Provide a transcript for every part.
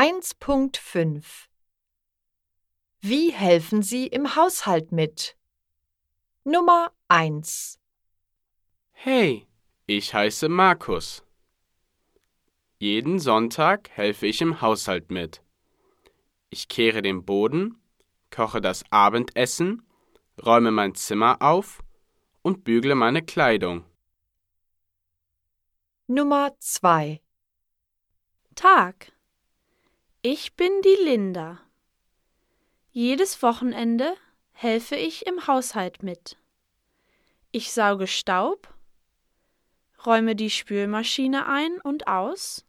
1.5 Wie helfen Sie im Haushalt mit? Nummer 1 Hey, ich heiße Markus. Jeden Sonntag helfe ich im Haushalt mit. Ich kehre den Boden, koche das Abendessen, räume mein Zimmer auf und bügle meine Kleidung. Nummer 2 Tag. Ich bin die Linda. Jedes Wochenende helfe ich im Haushalt mit. Ich sauge Staub, räume die Spülmaschine ein und aus,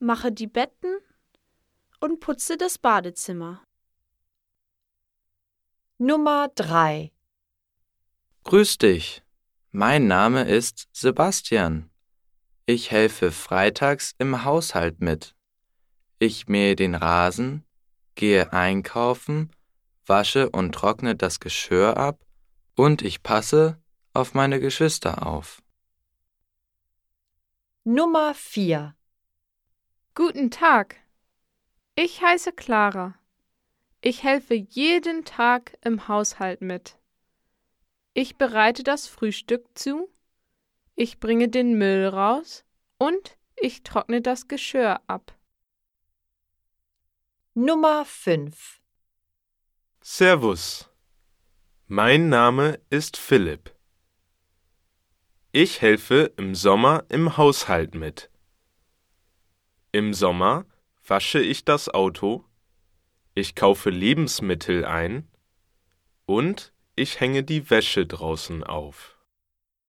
mache die Betten und putze das Badezimmer. Nummer 3 Grüß dich. Mein Name ist Sebastian. Ich helfe freitags im Haushalt mit. Ich mähe den Rasen, gehe einkaufen, wasche und trockne das Geschirr ab und ich passe auf meine Geschwister auf. Nummer 4 Guten Tag. Ich heiße Clara. Ich helfe jeden Tag im Haushalt mit. Ich bereite das Frühstück zu, ich bringe den Müll raus und ich trockne das Geschirr ab. Nummer 5 Servus. Mein Name ist Philipp. Ich helfe im Sommer im Haushalt mit. Im Sommer wasche ich das Auto, ich kaufe Lebensmittel ein und ich hänge die Wäsche draußen auf.